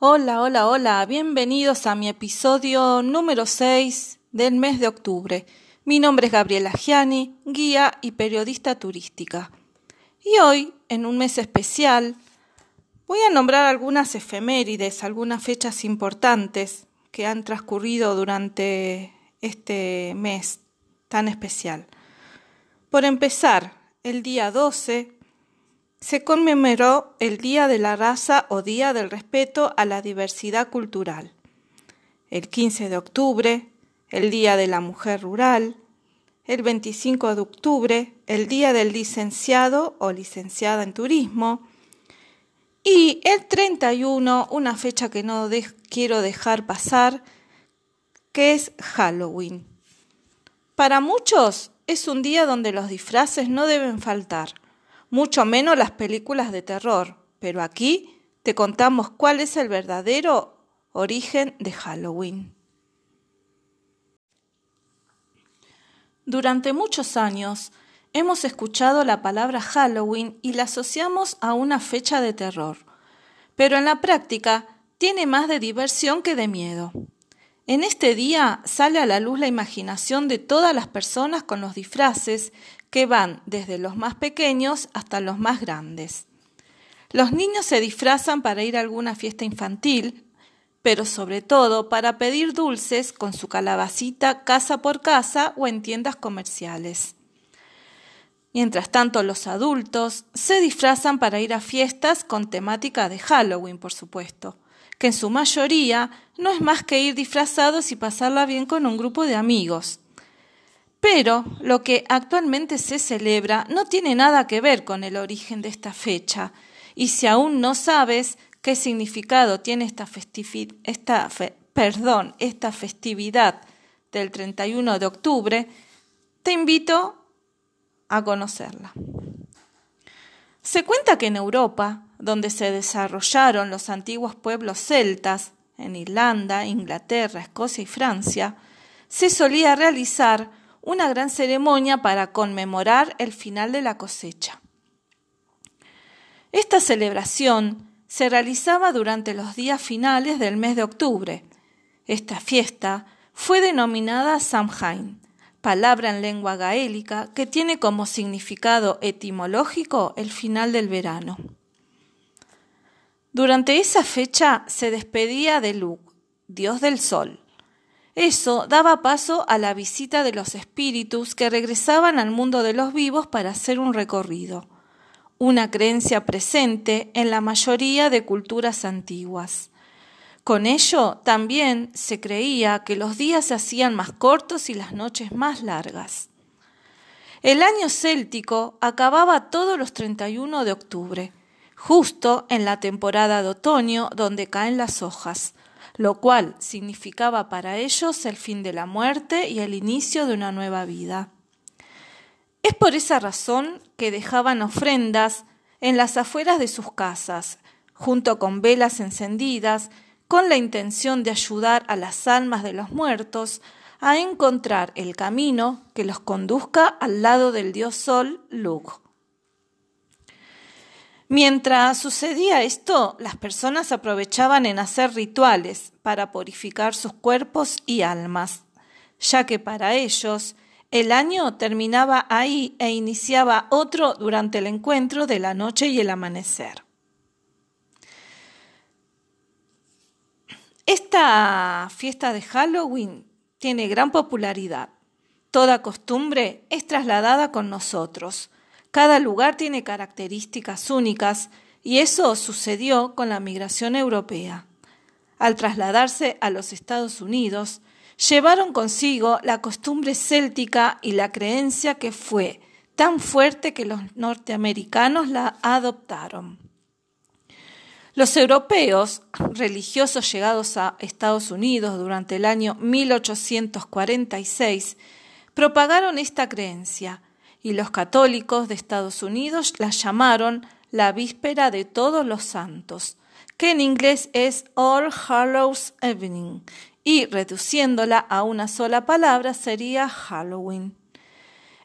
Hola, hola, hola, bienvenidos a mi episodio número 6 del mes de octubre. Mi nombre es Gabriela Gianni, guía y periodista turística. Y hoy, en un mes especial, voy a nombrar algunas efemérides, algunas fechas importantes que han transcurrido durante este mes tan especial. Por empezar, el día 12 se conmemoró el Día de la Raza o Día del Respeto a la Diversidad Cultural. El 15 de octubre, el Día de la Mujer Rural. El 25 de octubre, el Día del Licenciado o Licenciada en Turismo. Y el 31, una fecha que no quiero dejar pasar, que es Halloween. Para muchos es un día donde los disfraces no deben faltar mucho menos las películas de terror, pero aquí te contamos cuál es el verdadero origen de Halloween. Durante muchos años hemos escuchado la palabra Halloween y la asociamos a una fecha de terror, pero en la práctica tiene más de diversión que de miedo. En este día sale a la luz la imaginación de todas las personas con los disfraces que van desde los más pequeños hasta los más grandes. Los niños se disfrazan para ir a alguna fiesta infantil, pero sobre todo para pedir dulces con su calabacita casa por casa o en tiendas comerciales. Mientras tanto, los adultos se disfrazan para ir a fiestas con temática de Halloween, por supuesto, que en su mayoría no es más que ir disfrazados y pasarla bien con un grupo de amigos. Pero lo que actualmente se celebra no tiene nada que ver con el origen de esta fecha, y si aún no sabes qué significado tiene esta, esta, perdón, esta festividad del 31 de octubre, te invito a conocerla. Se cuenta que en Europa, donde se desarrollaron los antiguos pueblos celtas, en Irlanda, Inglaterra, Escocia y Francia, se solía realizar una gran ceremonia para conmemorar el final de la cosecha. Esta celebración se realizaba durante los días finales del mes de octubre. Esta fiesta fue denominada Samhain, palabra en lengua gaélica que tiene como significado etimológico el final del verano. Durante esa fecha se despedía de Lug, dios del sol, eso daba paso a la visita de los espíritus que regresaban al mundo de los vivos para hacer un recorrido, una creencia presente en la mayoría de culturas antiguas. Con ello también se creía que los días se hacían más cortos y las noches más largas. El año céltico acababa todos los 31 de octubre, justo en la temporada de otoño donde caen las hojas, lo cual significaba para ellos el fin de la muerte y el inicio de una nueva vida. Es por esa razón que dejaban ofrendas en las afueras de sus casas, junto con velas encendidas, con la intención de ayudar a las almas de los muertos a encontrar el camino que los conduzca al lado del dios Sol Lug. Mientras sucedía esto, las personas aprovechaban en hacer rituales para purificar sus cuerpos y almas, ya que para ellos el año terminaba ahí e iniciaba otro durante el encuentro de la noche y el amanecer. Esta fiesta de Halloween tiene gran popularidad. Toda costumbre es trasladada con nosotros cada lugar tiene características únicas y eso sucedió con la migración europea. Al trasladarse a los Estados Unidos, llevaron consigo la costumbre céltica y la creencia que fue tan fuerte que los norteamericanos la adoptaron. Los europeos, religiosos llegados a Estados Unidos durante el año 1846, propagaron esta creencia y los católicos de Estados Unidos la llamaron la víspera de todos los santos, que en inglés es All Hallows Evening, y reduciéndola a una sola palabra sería Halloween.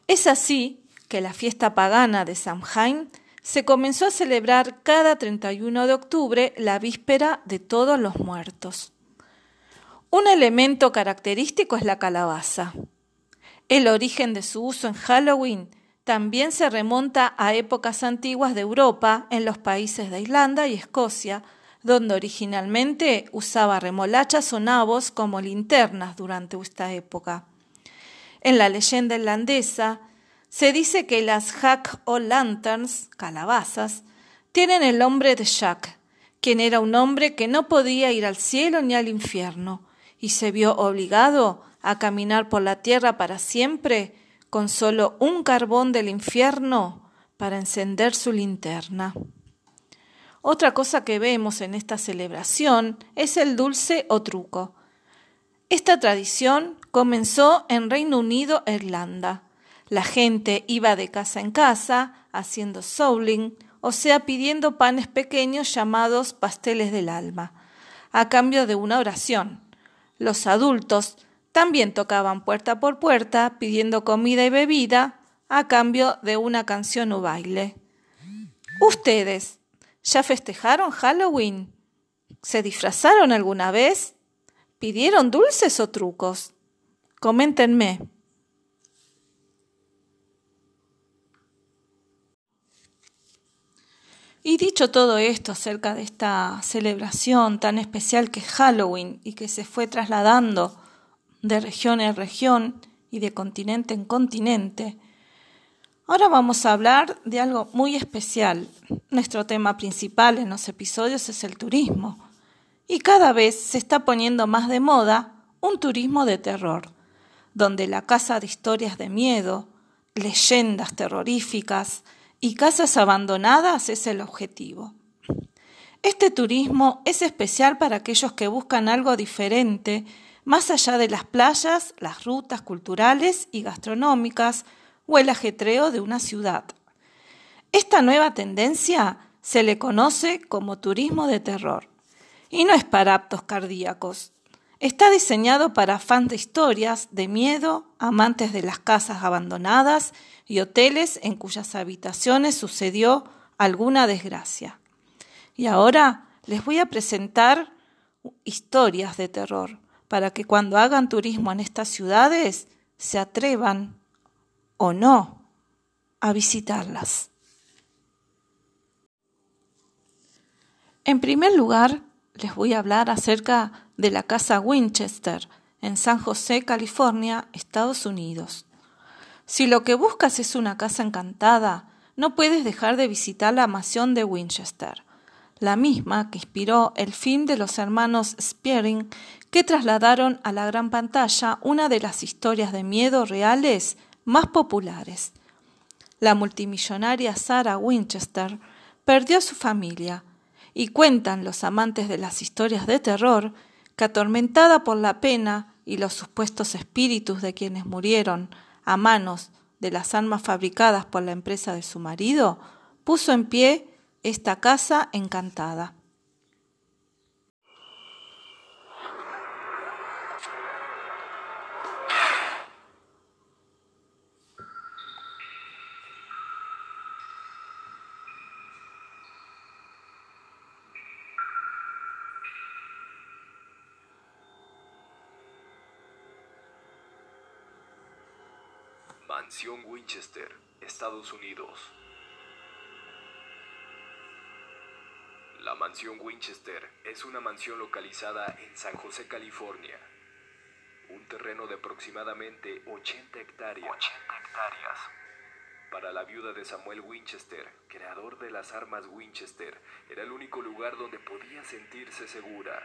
Es así que la fiesta pagana de Samhain se comenzó a celebrar cada 31 de octubre la víspera de todos los muertos. Un elemento característico es la calabaza. El origen de su uso en Halloween también se remonta a épocas antiguas de Europa en los países de Irlanda y Escocia, donde originalmente usaba remolachas o nabos como linternas durante esta época. En la leyenda irlandesa se dice que las Jack o Lanterns, calabazas, tienen el nombre de Jack, quien era un hombre que no podía ir al cielo ni al infierno, y se vio obligado a caminar por la tierra para siempre con solo un carbón del infierno para encender su linterna. Otra cosa que vemos en esta celebración es el dulce o truco. Esta tradición comenzó en Reino Unido e Irlanda. La gente iba de casa en casa haciendo souling, o sea, pidiendo panes pequeños llamados pasteles del alma, a cambio de una oración. Los adultos también tocaban puerta por puerta pidiendo comida y bebida a cambio de una canción o baile. Ustedes, ¿Ya festejaron Halloween? ¿Se disfrazaron alguna vez? ¿Pidieron dulces o trucos? Coméntenme. Y dicho todo esto acerca de esta celebración tan especial que es Halloween y que se fue trasladando de región en región y de continente en continente, Ahora vamos a hablar de algo muy especial. Nuestro tema principal en los episodios es el turismo. Y cada vez se está poniendo más de moda un turismo de terror, donde la casa de historias de miedo, leyendas terroríficas y casas abandonadas es el objetivo. Este turismo es especial para aquellos que buscan algo diferente, más allá de las playas, las rutas culturales y gastronómicas, o el ajetreo de una ciudad. Esta nueva tendencia se le conoce como turismo de terror y no es para aptos cardíacos. Está diseñado para fans de historias de miedo, amantes de las casas abandonadas y hoteles en cuyas habitaciones sucedió alguna desgracia. Y ahora les voy a presentar historias de terror para que cuando hagan turismo en estas ciudades se atrevan o no a visitarlas. En primer lugar, les voy a hablar acerca de la casa Winchester en San José, California, Estados Unidos. Si lo que buscas es una casa encantada, no puedes dejar de visitar la mansión de Winchester, la misma que inspiró el film de los hermanos Spearing que trasladaron a la gran pantalla una de las historias de miedo reales más populares. La multimillonaria Sarah Winchester perdió a su familia y cuentan los amantes de las historias de terror que atormentada por la pena y los supuestos espíritus de quienes murieron a manos de las armas fabricadas por la empresa de su marido, puso en pie esta casa encantada. Winchester, Estados Unidos. La Mansión Winchester es una mansión localizada en San José, California. Un terreno de aproximadamente 80 hectáreas. 80 hectáreas. Para la viuda de Samuel Winchester, creador de las armas Winchester, era el único lugar donde podía sentirse segura.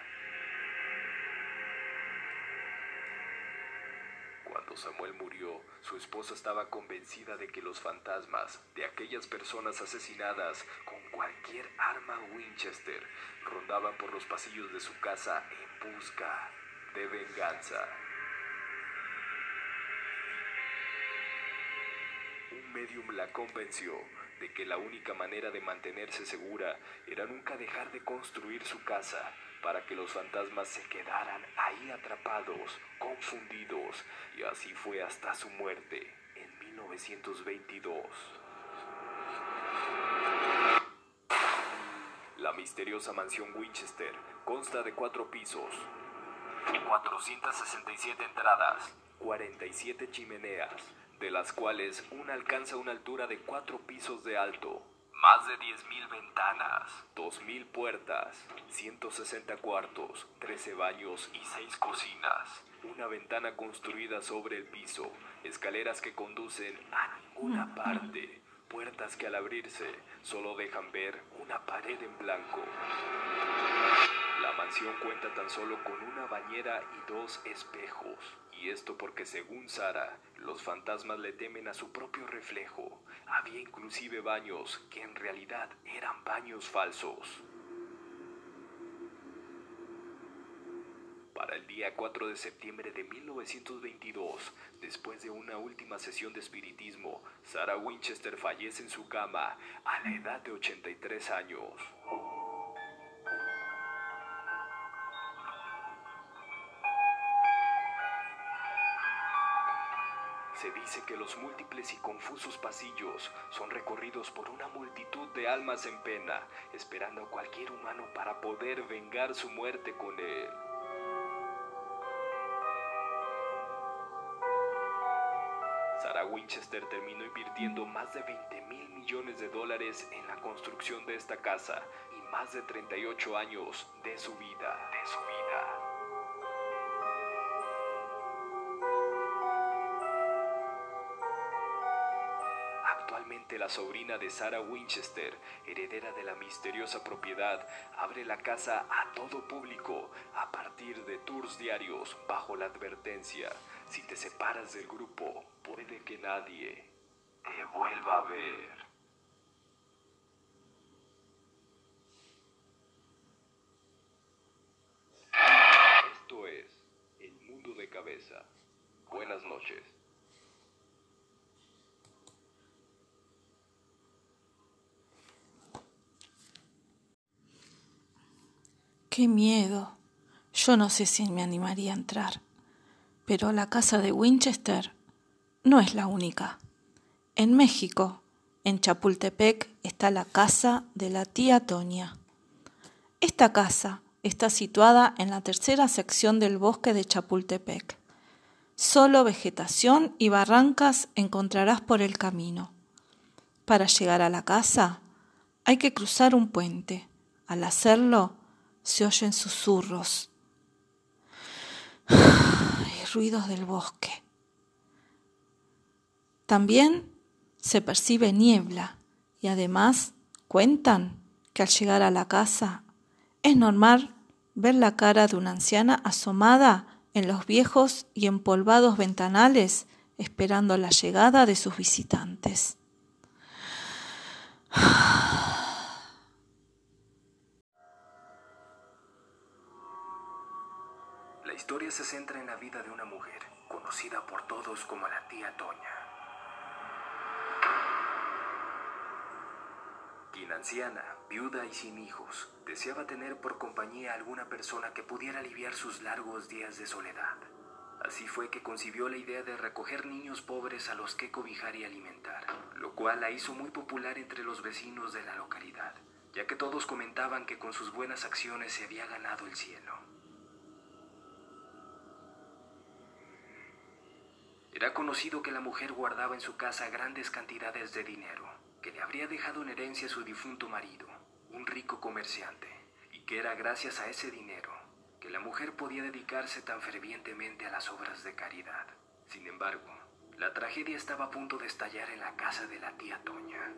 Cuando Samuel murió, su esposa estaba convencida de que los fantasmas de aquellas personas asesinadas con cualquier arma Winchester rondaban por los pasillos de su casa en busca de venganza. Un medium la convenció de que la única manera de mantenerse segura era nunca dejar de construir su casa para que los fantasmas se quedaran ahí atrapados, confundidos, y así fue hasta su muerte en 1922. misteriosa mansión Winchester consta de cuatro pisos, 467 entradas, 47 chimeneas, de las cuales una alcanza una altura de cuatro pisos de alto, más de 10.000 ventanas, 2.000 puertas, 160 cuartos, 13 baños y 6 cocinas, una ventana construida sobre el piso, escaleras que conducen a ninguna parte, puertas que al abrirse solo dejan ver una pared en blanco. La mansión cuenta tan solo con una bañera y dos espejos. Y esto porque según Sara, los fantasmas le temen a su propio reflejo. Había inclusive baños que en realidad eran baños falsos. Para el día 4 de septiembre de 1922, después de una última sesión de espiritismo, Sarah Winchester fallece en su cama a la edad de 83 años. Dice que los múltiples y confusos pasillos son recorridos por una multitud de almas en pena, esperando a cualquier humano para poder vengar su muerte con él. Sarah Winchester terminó invirtiendo más de 20 mil millones de dólares en la construcción de esta casa y más de 38 años de su vida, de su vida. Sobrina de Sarah Winchester, heredera de la misteriosa propiedad, abre la casa a todo público a partir de tours diarios bajo la advertencia, si te separas del grupo, puede que nadie te vuelva a ver. Esto es El Mundo de Cabeza. Buenas noches. Qué miedo. Yo no sé si me animaría a entrar. Pero la casa de Winchester no es la única. En México, en Chapultepec, está la casa de la tía Toña. Esta casa está situada en la tercera sección del bosque de Chapultepec. Solo vegetación y barrancas encontrarás por el camino. Para llegar a la casa hay que cruzar un puente. Al hacerlo se oyen susurros y ruidos del bosque. También se percibe niebla y además cuentan que al llegar a la casa es normal ver la cara de una anciana asomada en los viejos y empolvados ventanales esperando la llegada de sus visitantes. historia se centra en la vida de una mujer, conocida por todos como la tía Toña. Quien anciana, viuda y sin hijos, deseaba tener por compañía a alguna persona que pudiera aliviar sus largos días de soledad. Así fue que concibió la idea de recoger niños pobres a los que cobijar y alimentar, lo cual la hizo muy popular entre los vecinos de la localidad, ya que todos comentaban que con sus buenas acciones se había ganado el cielo. Era conocido que la mujer guardaba en su casa grandes cantidades de dinero, que le habría dejado en herencia su difunto marido, un rico comerciante, y que era gracias a ese dinero que la mujer podía dedicarse tan fervientemente a las obras de caridad. Sin embargo, la tragedia estaba a punto de estallar en la casa de la tía Toña.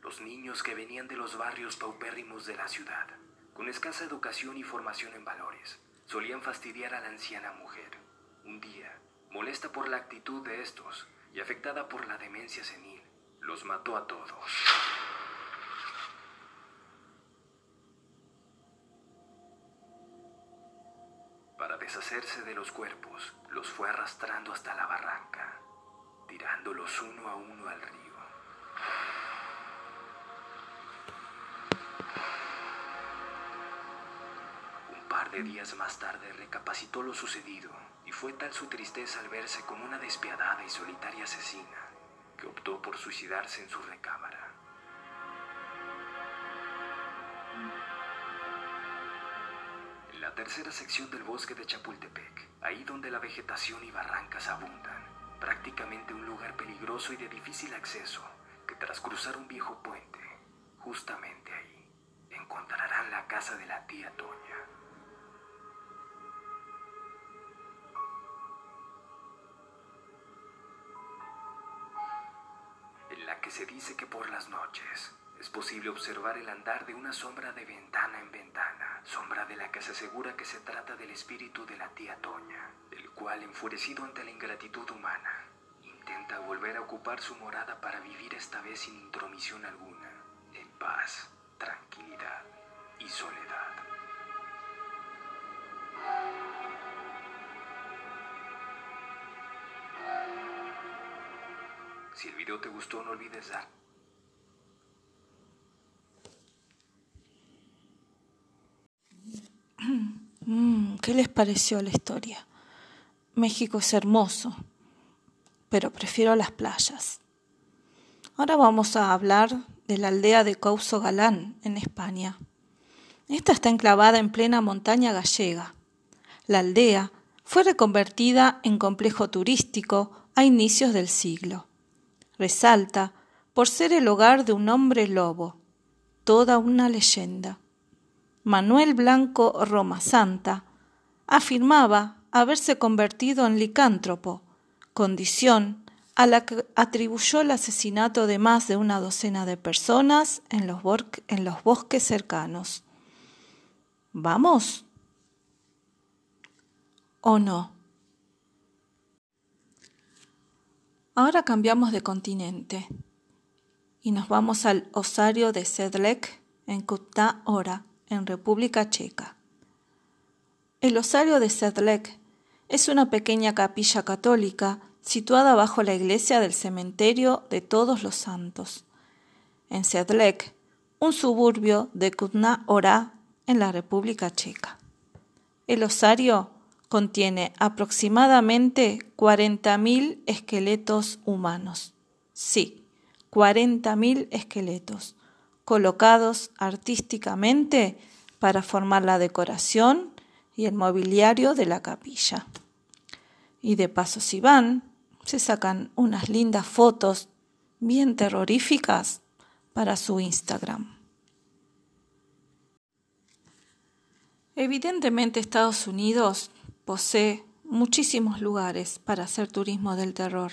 Los niños que venían de los barrios paupérrimos de la ciudad, con escasa educación y formación en valores, solían fastidiar a la anciana mujer. Un día, molesta por la actitud de estos y afectada por la demencia senil, los mató a todos. Para deshacerse de los cuerpos, los fue arrastrando hasta la barranca, tirándolos uno a uno al río. De días más tarde recapacitó lo sucedido y fue tal su tristeza al verse como una despiadada y solitaria asesina que optó por suicidarse en su recámara. En la tercera sección del bosque de Chapultepec, ahí donde la vegetación y barrancas abundan, prácticamente un lugar peligroso y de difícil acceso, que tras cruzar un viejo puente, justamente ahí, encontrarán la casa de la tía Toña. Que por las noches es posible observar el andar de una sombra de ventana en ventana, sombra de la que se asegura que se trata del espíritu de la tía Toña, el cual, enfurecido ante la ingratitud humana, intenta volver a ocupar su morada para vivir esta vez sin intromisión alguna, en paz, tranquilidad y soledad. Si el video te gustó, no olvides dar Mm, ¿Qué les pareció la historia? México es hermoso, pero prefiero las playas. Ahora vamos a hablar de la aldea de Couso Galán, en España. Esta está enclavada en plena montaña gallega. La aldea fue reconvertida en complejo turístico a inicios del siglo. Resalta por ser el hogar de un hombre lobo, toda una leyenda. Manuel Blanco Roma Santa afirmaba haberse convertido en licántropo, condición a la que atribuyó el asesinato de más de una docena de personas en los, en los bosques cercanos. ¿Vamos? ¿O no? Ahora cambiamos de continente y nos vamos al osario de Sedlec en Kutná Hora, en República Checa. El osario de Sedlec es una pequeña capilla católica situada bajo la iglesia del cementerio de Todos los Santos, en Sedlec, un suburbio de Kutná Hora en la República Checa. El osario contiene aproximadamente 40.000 esqueletos humanos. Sí, 40.000 esqueletos colocados artísticamente para formar la decoración y el mobiliario de la capilla. Y de paso si van, se sacan unas lindas fotos bien terroríficas para su Instagram. Evidentemente Estados Unidos posee muchísimos lugares para hacer turismo del terror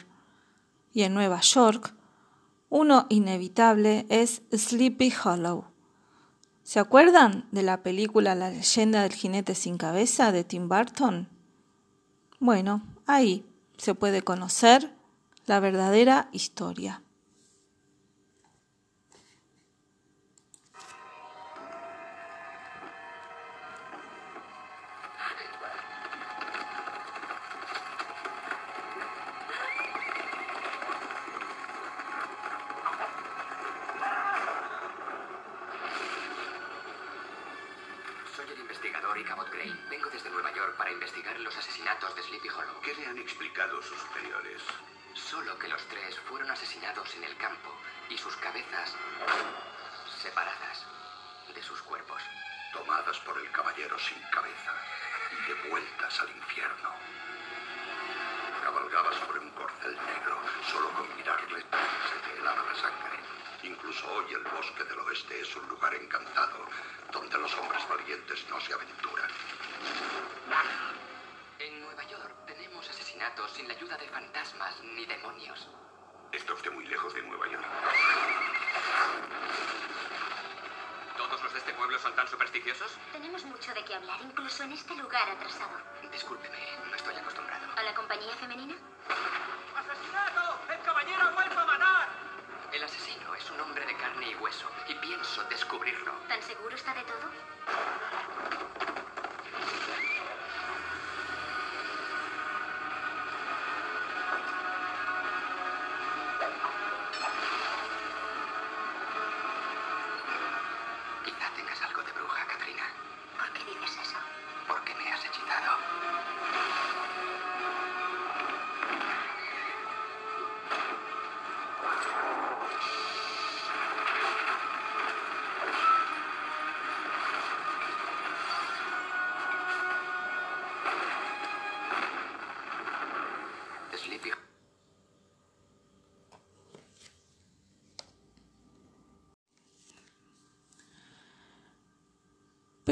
y en Nueva York uno inevitable es Sleepy Hollow. ¿Se acuerdan de la película La leyenda del jinete sin cabeza de Tim Burton? Bueno, ahí se puede conocer la verdadera historia. en el campo y sus cabezas separadas de sus cuerpos. Tomadas por el caballero sin cabeza y devueltas al infierno. Cabalgabas por un corcel negro, solo con mirarle se te helaba la sangre. Incluso hoy el bosque del oeste es un lugar encantado, donde los hombres valientes no se aventuran. En Nueva York tenemos asesinatos sin la ayuda de fantasmas ni demonios. Esto de muy lejos de Nueva York. ¿Todos los de este pueblo son tan supersticiosos? Tenemos mucho de qué hablar, incluso en este lugar atrasado. Discúlpeme, no estoy acostumbrado. ¿A la compañía femenina? ¡Asesinato! ¡El caballero vuelve a matar! El asesino es un hombre de carne y hueso, y pienso descubrirlo. ¿Tan seguro está de todo?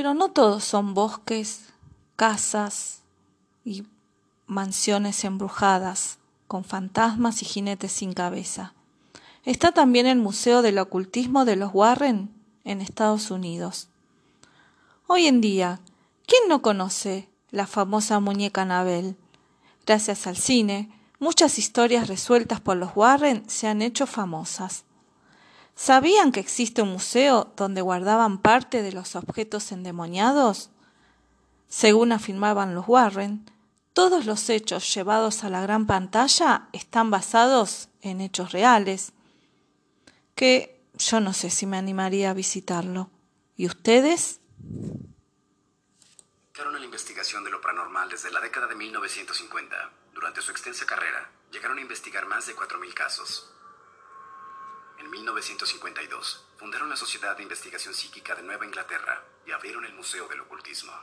Pero no todos son bosques, casas y mansiones embrujadas, con fantasmas y jinetes sin cabeza. Está también el Museo del Ocultismo de los Warren en Estados Unidos. Hoy en día, ¿quién no conoce la famosa muñeca Anabel? Gracias al cine, muchas historias resueltas por los Warren se han hecho famosas. ¿Sabían que existe un museo donde guardaban parte de los objetos endemoniados? Según afirmaban los Warren, todos los hechos llevados a la gran pantalla están basados en hechos reales, que yo no sé si me animaría a visitarlo. ¿Y ustedes? Dedicaron a la investigación de lo paranormal desde la década de 1950. Durante su extensa carrera, llegaron a investigar más de 4.000 casos. En 1952, fundaron la Sociedad de Investigación Psíquica de Nueva Inglaterra y abrieron el Museo del Ocultismo.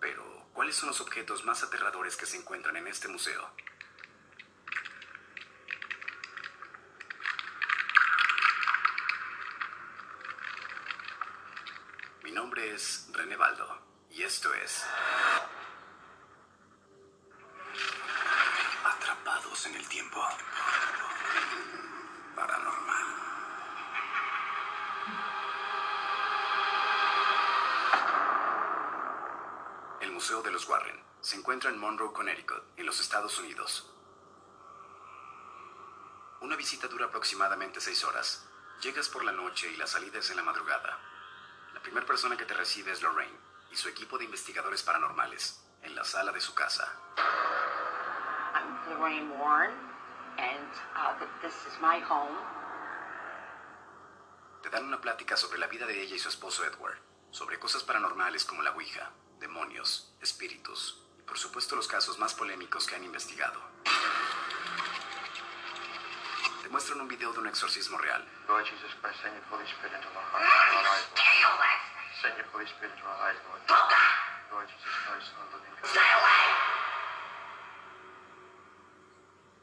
Pero, ¿Cuáles son los objetos más aterradores que se encuentran en este museo? Mi nombre es René Baldo y esto es Atrapados en el Tiempo. Museo de los Warren se encuentra en Monroe, Connecticut, en los Estados Unidos. Una visita dura aproximadamente seis horas. Llegas por la noche y la salida es en la madrugada. La primera persona que te recibe es Lorraine y su equipo de investigadores paranormales en la sala de su casa. I'm Lorraine Warren, and uh, this is my home. Te dan una plática sobre la vida de ella y su esposo Edward, sobre cosas paranormales como la Ouija, demonios, espíritus y por supuesto los casos más polémicos que han investigado. Te muestran un video de un exorcismo real.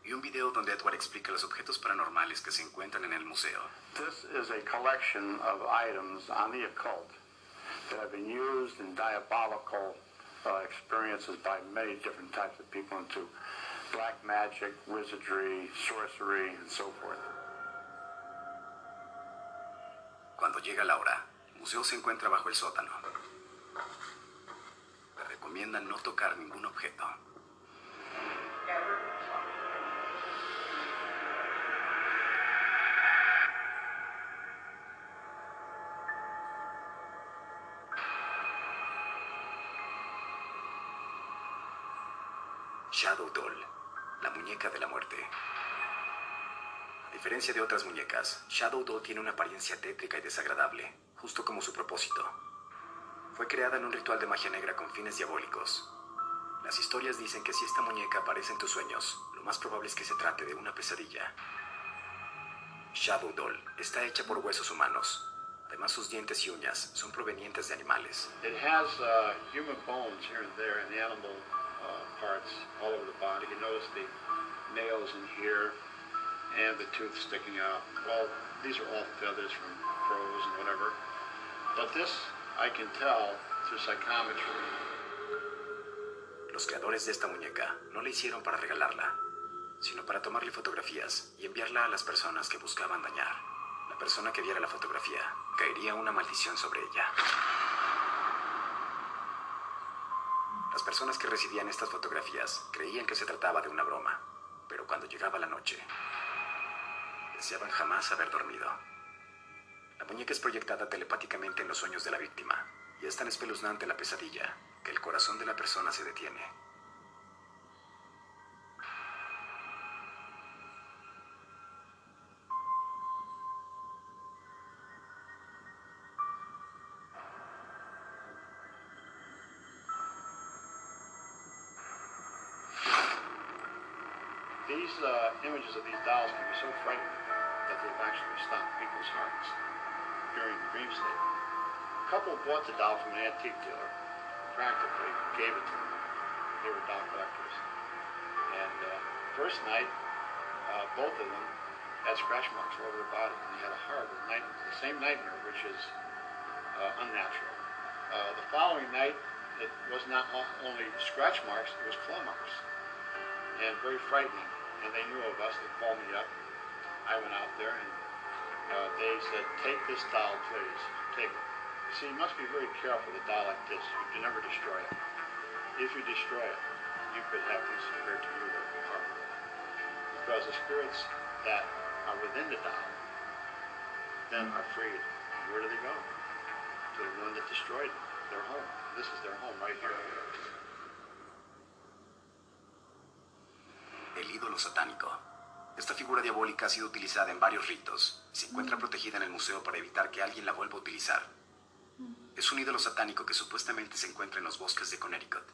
Y un video donde Edward explica los objetos paranormales que se encuentran en el museo. This is a collection of items on the occult that have been used in diabolical uh, experiences by many different types of people into black magic, wizardry, sorcery, and so forth. Cuando llega la hora, el museo se encuentra bajo el sótano. Le recomiendan no tocar ningún objeto. Muñeca de la muerte. A diferencia de otras muñecas, Shadow Doll tiene una apariencia tétrica y desagradable, justo como su propósito. Fue creada en un ritual de magia negra con fines diabólicos. Las historias dicen que si esta muñeca aparece en tus sueños, lo más probable es que se trate de una pesadilla. Shadow Doll está hecha por huesos humanos. Además, sus dientes y uñas son provenientes de animales. It has uh, human bones here and there, and animal uh, parts all over the body. You notice the nails in here and the tooth sticking out. Well, these are all feathers from crows and whatever. But this I can tell through psychometry. Los creadores de esta muñeca no la hicieron para regalarla, sino para tomarle fotografías y enviarla a las personas que buscaban dañar. La persona que viera la fotografía caería una maldición sobre ella. Las personas que recibían estas fotografías creían que se trataba de una broma, pero cuando llegaba la noche, deseaban jamás haber dormido. La muñeca es proyectada telepáticamente en los sueños de la víctima, y es tan espeluznante la pesadilla que el corazón de la persona se detiene. Uh, images of these dolls can be so frightening that they've actually stopped people's hearts during the dream state. A couple bought the doll from an antique dealer, practically gave it to them. They were doll collectors. And uh, first night, uh, both of them had scratch marks all over their body, and they had a horrible nightmare, the same nightmare, which is uh, unnatural. Uh, the following night, it was not only scratch marks, it was claw marks. And very frightening. And they knew of us. They called me up. I went out there and uh, they said, take this doll, please. Take it. See, you must be very careful with a doll like this. You can never destroy it. If you destroy it, you could have things occur to you are harmful. Because the spirits that are within the doll then are freed. Where do they go? To the one that destroyed their home. This is their home right here. Satánico. Esta figura diabólica ha sido utilizada en varios ritos y se encuentra protegida en el museo para evitar que alguien la vuelva a utilizar. Es un ídolo satánico que supuestamente se encuentra en los bosques de Connecticut,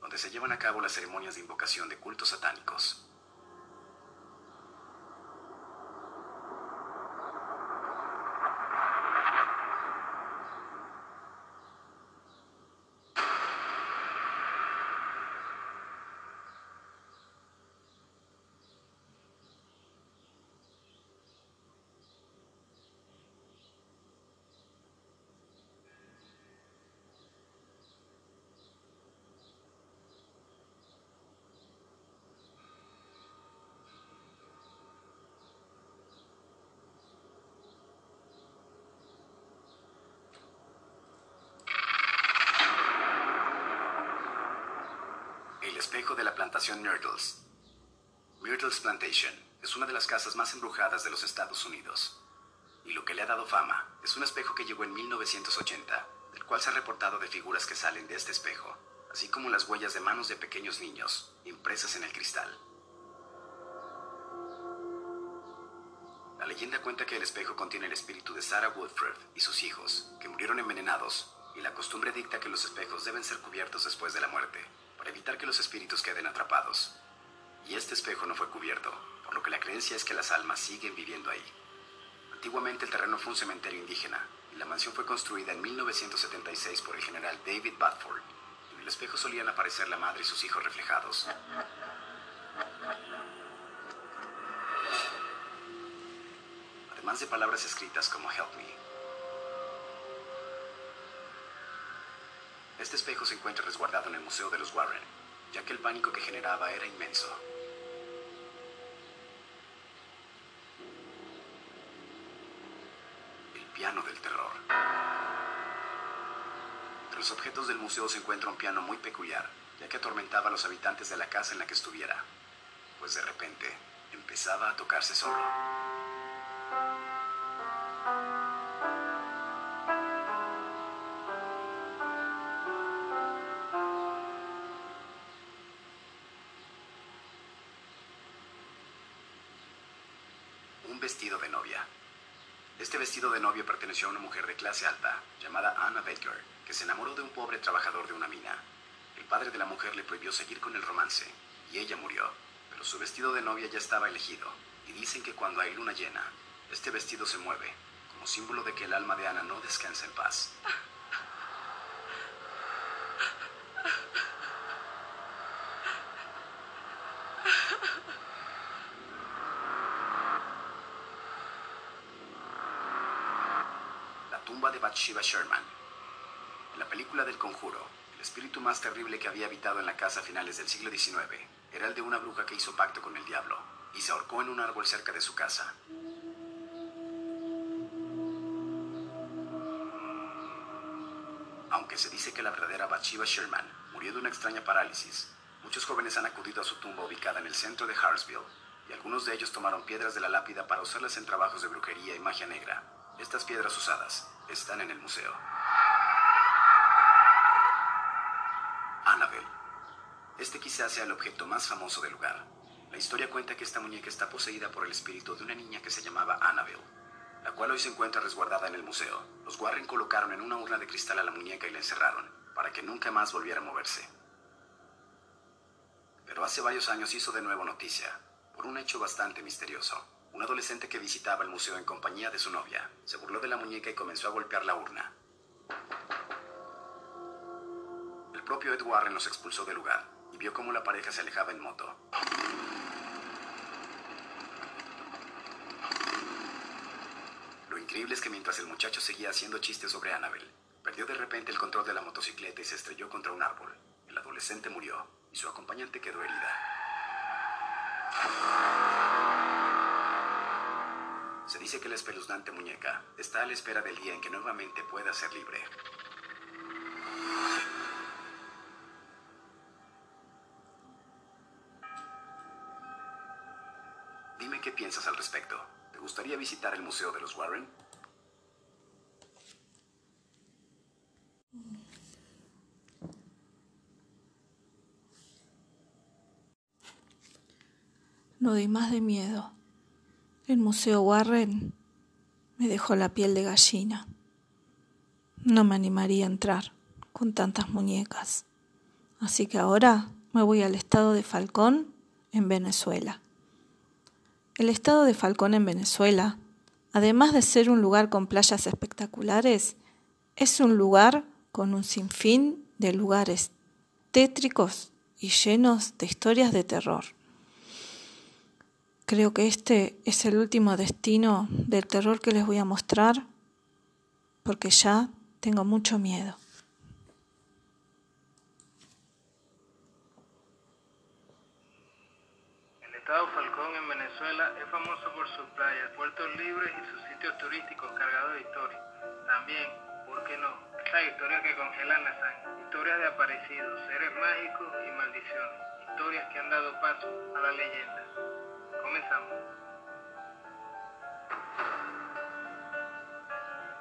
donde se llevan a cabo las ceremonias de invocación de cultos satánicos. El espejo de la plantación Myrtles. Myrtles Plantation es una de las casas más embrujadas de los Estados Unidos. Y lo que le ha dado fama es un espejo que llegó en 1980, del cual se ha reportado de figuras que salen de este espejo, así como las huellas de manos de pequeños niños impresas en el cristal. La leyenda cuenta que el espejo contiene el espíritu de Sarah Woodford y sus hijos, que murieron envenenados, y la costumbre dicta que los espejos deben ser cubiertos después de la muerte, evitar que los espíritus queden atrapados. Y este espejo no fue cubierto, por lo que la creencia es que las almas siguen viviendo ahí. Antiguamente el terreno fue un cementerio indígena, y la mansión fue construida en 1976 por el general David Badford. En el espejo solían aparecer la madre y sus hijos reflejados. Además de palabras escritas como Help Me. Este espejo se encuentra resguardado en el Museo de los Warren, ya que el pánico que generaba era inmenso. El piano del terror. Entre los objetos del museo se encuentra un piano muy peculiar, ya que atormentaba a los habitantes de la casa en la que estuviera, pues de repente empezaba a tocarse solo. Un vestido de novia. Este vestido de novia perteneció a una mujer de clase alta, llamada Anna Baker, que se enamoró de un pobre trabajador de una mina. El padre de la mujer le prohibió seguir con el romance, y ella murió, pero su vestido de novia ya estaba elegido, y dicen que cuando hay luna llena, este vestido se mueve, como símbolo de que el alma de Ana no descansa en paz. La Bathsheba Sherman. En la película del conjuro, el espíritu más terrible que había habitado en la casa a finales del siglo XIX era el de una bruja que hizo pacto con el diablo y se ahorcó en un árbol cerca de su casa. Aunque se dice que la verdadera Bathsheba Sherman murió de una extraña parálisis, muchos jóvenes han acudido a su tumba ubicada en el centro de Hartsville y algunos de ellos tomaron piedras de la lápida para usarlas en trabajos de brujería y magia negra. Estas piedras usadas están en el museo. Annabelle. Este quizás sea el objeto más famoso del lugar. La historia cuenta que esta muñeca está poseída por el espíritu de una niña que se llamaba Annabelle, la cual hoy se encuentra resguardada en el museo. Los Warren colocaron en una urna de cristal a la muñeca y la encerraron, para que nunca más volviera a moverse. Pero hace varios años hizo de nuevo noticia, por un hecho bastante misterioso. Un adolescente que visitaba el museo en compañía de su novia se burló de la muñeca y comenzó a golpear la urna. El propio Ed Warren los expulsó del lugar y vio cómo la pareja se alejaba en moto. Lo increíble es que mientras el muchacho seguía haciendo chistes sobre perdió Perdió de repente el control de la motocicleta y se estrelló contra un árbol. El adolescente murió y su acompañante quedó herida. Se dice que la espeluznante muñeca está a la espera del día en que nuevamente pueda ser libre. Dime qué piensas al respecto. ¿Te gustaría visitar el Museo de los Warren? No doy más de miedo. El Museo Warren me dejó la piel de gallina. No me animaría a entrar con tantas muñecas. Así que ahora me voy al estado de Falcón, en Venezuela. El estado de Falcón en Venezuela, además de ser un lugar con playas espectaculares, es un lugar con un sinfín de lugares tétricos y llenos de historias de terror. Creo que este es el último destino del terror que les voy a mostrar porque ya tengo mucho miedo. El estado Falcón en Venezuela es famoso por sus playas, puertos libres y sus sitios turísticos cargados de historia. También, ¿por qué no? Esas historias que congelan la sangre, historias de aparecidos, seres mágicos y maldiciones, historias que han dado paso a la leyenda. Comenzamos.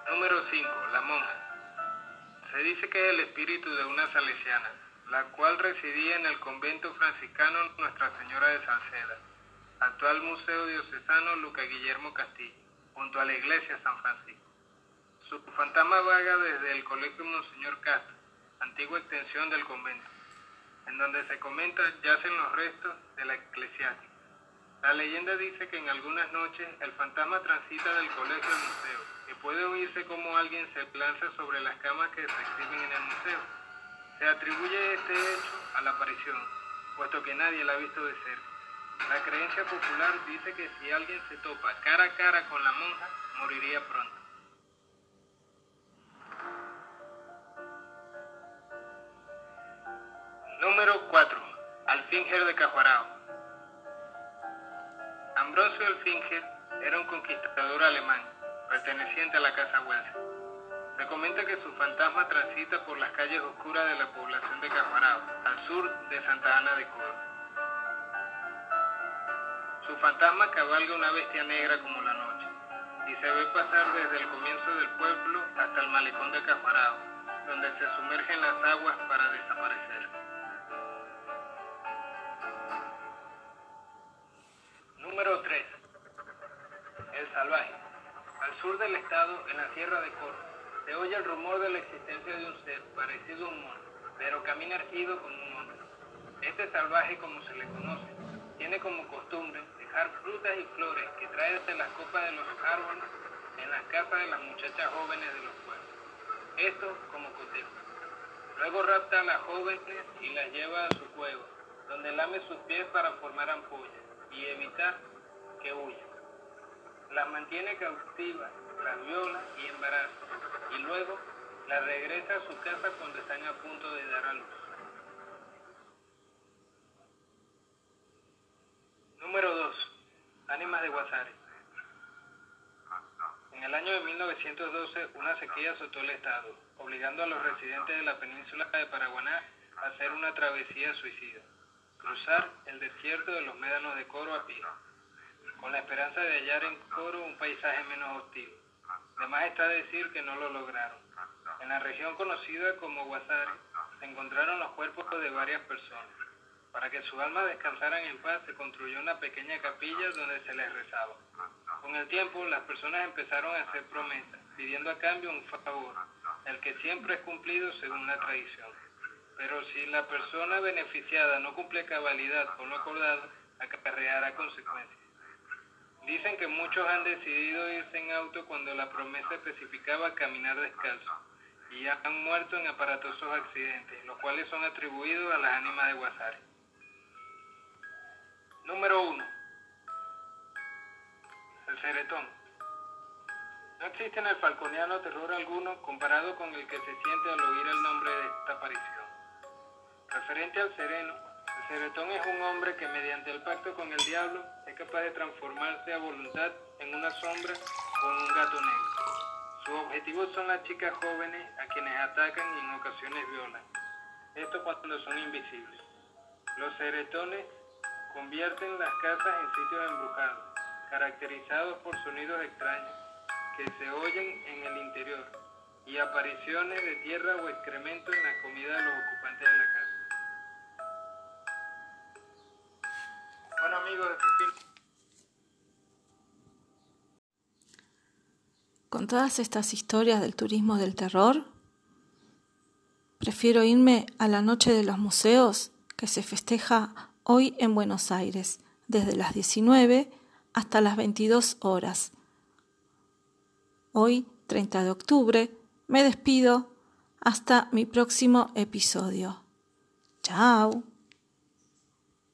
Número 5. La monja. Se dice que es el espíritu de una salesiana, la cual residía en el convento franciscano Nuestra Señora de Salceda, actual Museo Diocesano Luca Guillermo Castillo, junto a la iglesia San Francisco. Su fantasma vaga desde el colegio Monseñor Castro, antigua extensión del convento, en donde se comenta yacen los restos de la eclesiástica. La leyenda dice que en algunas noches el fantasma transita del colegio al museo y puede oírse como alguien se lanza sobre las camas que se exhiben en el museo. Se atribuye este hecho a la aparición, puesto que nadie la ha visto de cerca. La creencia popular dice que si alguien se topa cara a cara con la monja, moriría pronto. Número 4. Alfinger de Cajuarao. Ambrosio Alfinger era un conquistador alemán, perteneciente a la Casa Welser. Se comenta que su fantasma transita por las calles oscuras de la población de Cajuarao, al sur de Santa Ana de Coro. Su fantasma cabalga una bestia negra como la noche, y se ve pasar desde el comienzo del pueblo hasta el malecón de Cajuarao, donde se sumerge en las aguas para desaparecer. De Coro, se oye el rumor de la existencia de un ser parecido a un mono, pero camina erguido como un hombre. Este salvaje, como se le conoce, tiene como costumbre dejar frutas y flores que trae desde las copas de los árboles en las casas de las muchachas jóvenes de los pueblos. Esto como cotejo. Luego rapta a las jóvenes y las lleva a su cueva, donde lame sus pies para formar ampollas y evitar que huyan. Las mantiene cautivas, las viola y embaraza, y luego las regresa a su casa cuando están a punto de dar a luz. Número 2. Ánimas de Guasare. En el año de 1912, una sequía azotó el estado, obligando a los residentes de la península de Paraguaná a hacer una travesía suicida cruzar el desierto de los médanos de Coro a pie, con la esperanza de hallar en Coro un paisaje menos hostil. Además está decir que no lo lograron. En la región conocida como Guasare se encontraron los cuerpos de varias personas. Para que sus almas descansaran en paz se construyó una pequeña capilla donde se les rezaba. Con el tiempo las personas empezaron a hacer promesas, pidiendo a cambio un favor, el que siempre es cumplido según la tradición. Pero si la persona beneficiada no cumple cabalidad con lo acordado, acarreará consecuencias. Dicen que muchos han decidido irse en auto cuando la promesa especificaba caminar descalzo y han muerto en aparatosos accidentes, los cuales son atribuidos a las ánimas de Guasare. Número 1. El ceretón. No existe en el falconiano terror alguno comparado con el que se siente al oír el nombre de esta aparición. Referente al sereno, ceretón es un hombre que mediante el pacto con el diablo es capaz de transformarse a voluntad en una sombra o en un gato negro. Sus objetivos son las chicas jóvenes a quienes atacan y en ocasiones violan. Esto cuando son invisibles. Los ceretones convierten las casas en sitios embrujados, caracterizados por sonidos extraños que se oyen en el interior y apariciones de tierra o excremento en la comida de los ocupantes de la casa. Con todas estas historias del turismo del terror, prefiero irme a la noche de los museos que se festeja hoy en Buenos Aires, desde las 19 hasta las 22 horas. Hoy, 30 de octubre, me despido hasta mi próximo episodio. Chao.